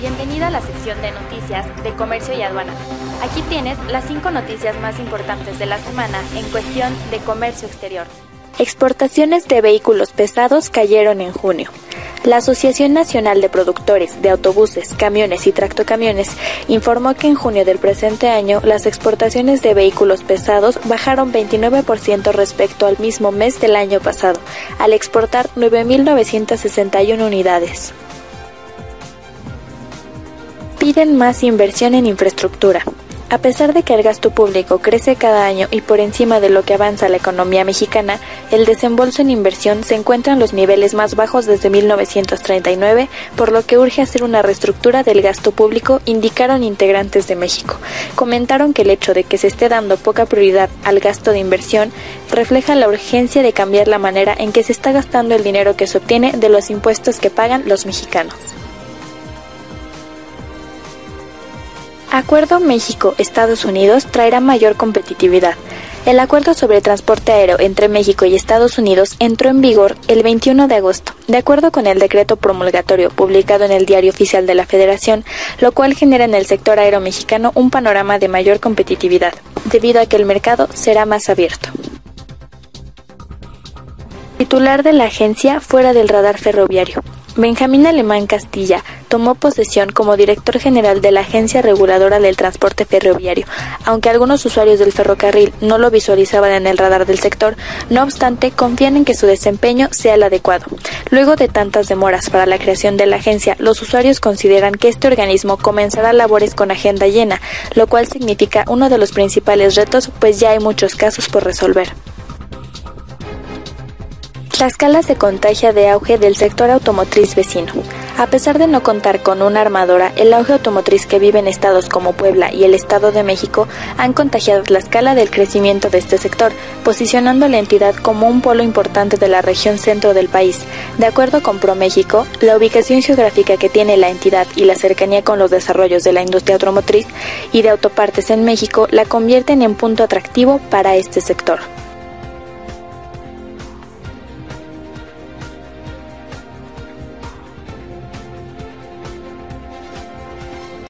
Bienvenida a la sección de noticias de comercio y aduanas. Aquí tienes las cinco noticias más importantes de la semana en cuestión de comercio exterior. Exportaciones de vehículos pesados cayeron en junio. La Asociación Nacional de Productores de Autobuses, Camiones y Tractocamiones informó que en junio del presente año las exportaciones de vehículos pesados bajaron 29% respecto al mismo mes del año pasado, al exportar 9.961 unidades piden más inversión en infraestructura. A pesar de que el gasto público crece cada año y por encima de lo que avanza la economía mexicana, el desembolso en inversión se encuentra en los niveles más bajos desde 1939, por lo que urge hacer una reestructura del gasto público, indicaron integrantes de México. Comentaron que el hecho de que se esté dando poca prioridad al gasto de inversión refleja la urgencia de cambiar la manera en que se está gastando el dinero que se obtiene de los impuestos que pagan los mexicanos. Acuerdo México-Estados Unidos traerá mayor competitividad. El acuerdo sobre transporte aéreo entre México y Estados Unidos entró en vigor el 21 de agosto, de acuerdo con el decreto promulgatorio publicado en el Diario Oficial de la Federación, lo cual genera en el sector aéreo mexicano un panorama de mayor competitividad, debido a que el mercado será más abierto. Titular de la agencia fuera del radar ferroviario. Benjamín Alemán Castilla tomó posesión como director general de la Agencia Reguladora del Transporte Ferroviario. Aunque algunos usuarios del ferrocarril no lo visualizaban en el radar del sector, no obstante confían en que su desempeño sea el adecuado. Luego de tantas demoras para la creación de la agencia, los usuarios consideran que este organismo comenzará labores con agenda llena, lo cual significa uno de los principales retos, pues ya hay muchos casos por resolver. Tlaxcala se contagia de auge del sector automotriz vecino. A pesar de no contar con una armadora, el auge automotriz que vive en estados como Puebla y el Estado de México han contagiado a Tlaxcala del crecimiento de este sector, posicionando a la entidad como un polo importante de la región centro del país. De acuerdo con ProMéxico, la ubicación geográfica que tiene la entidad y la cercanía con los desarrollos de la industria automotriz y de autopartes en México la convierten en punto atractivo para este sector.